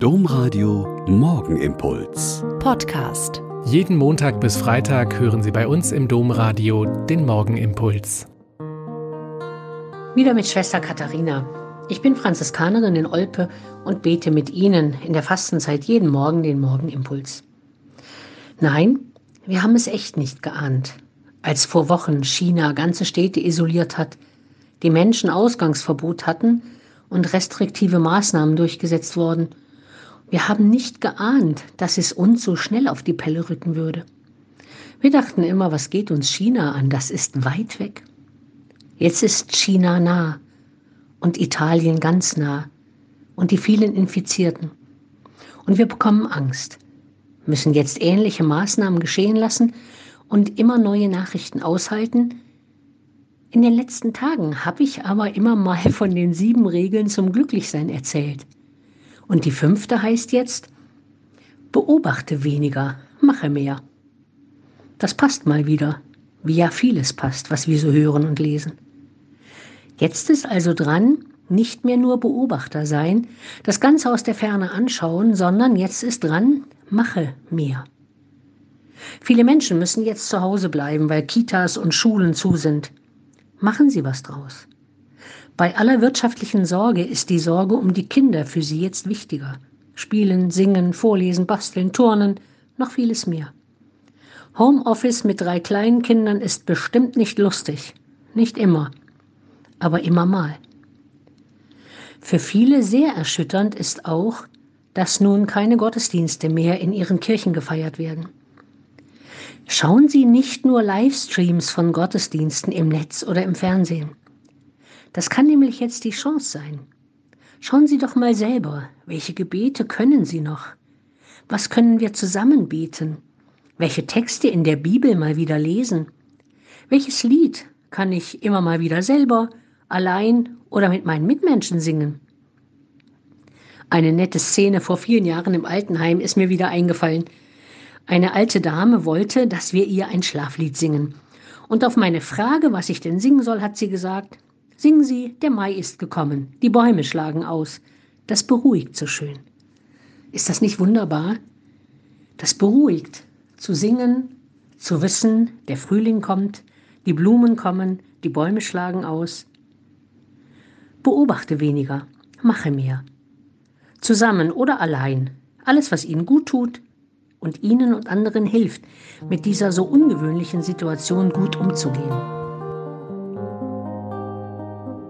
Domradio Morgenimpuls. Podcast. Jeden Montag bis Freitag hören Sie bei uns im Domradio den Morgenimpuls. Wieder mit Schwester Katharina. Ich bin Franziskanerin in Olpe und bete mit Ihnen in der Fastenzeit jeden Morgen den Morgenimpuls. Nein, wir haben es echt nicht geahnt. Als vor Wochen China ganze Städte isoliert hat, die Menschen Ausgangsverbot hatten und restriktive Maßnahmen durchgesetzt wurden – wir haben nicht geahnt, dass es uns so schnell auf die Pelle rücken würde. Wir dachten immer, was geht uns China an? Das ist weit weg. Jetzt ist China nah und Italien ganz nah und die vielen Infizierten. Und wir bekommen Angst, müssen jetzt ähnliche Maßnahmen geschehen lassen und immer neue Nachrichten aushalten. In den letzten Tagen habe ich aber immer mal von den sieben Regeln zum Glücklichsein erzählt. Und die fünfte heißt jetzt, beobachte weniger, mache mehr. Das passt mal wieder, wie ja vieles passt, was wir so hören und lesen. Jetzt ist also dran, nicht mehr nur Beobachter sein, das Ganze aus der Ferne anschauen, sondern jetzt ist dran, mache mehr. Viele Menschen müssen jetzt zu Hause bleiben, weil Kitas und Schulen zu sind. Machen Sie was draus. Bei aller wirtschaftlichen Sorge ist die Sorge um die Kinder für sie jetzt wichtiger. Spielen, singen, vorlesen, basteln, turnen, noch vieles mehr. Homeoffice mit drei kleinen Kindern ist bestimmt nicht lustig. Nicht immer. Aber immer mal. Für viele sehr erschütternd ist auch, dass nun keine Gottesdienste mehr in ihren Kirchen gefeiert werden. Schauen Sie nicht nur Livestreams von Gottesdiensten im Netz oder im Fernsehen. Das kann nämlich jetzt die Chance sein. Schauen Sie doch mal selber, welche Gebete können Sie noch? Was können wir zusammen beten? Welche Texte in der Bibel mal wieder lesen? Welches Lied kann ich immer mal wieder selber, allein oder mit meinen Mitmenschen singen? Eine nette Szene vor vielen Jahren im Altenheim ist mir wieder eingefallen. Eine alte Dame wollte, dass wir ihr ein Schlaflied singen. Und auf meine Frage, was ich denn singen soll, hat sie gesagt, Singen Sie, der Mai ist gekommen, die Bäume schlagen aus. Das beruhigt so schön. Ist das nicht wunderbar? Das beruhigt, zu singen, zu wissen, der Frühling kommt, die Blumen kommen, die Bäume schlagen aus. Beobachte weniger, mache mehr. Zusammen oder allein, alles, was Ihnen gut tut und Ihnen und anderen hilft, mit dieser so ungewöhnlichen Situation gut umzugehen.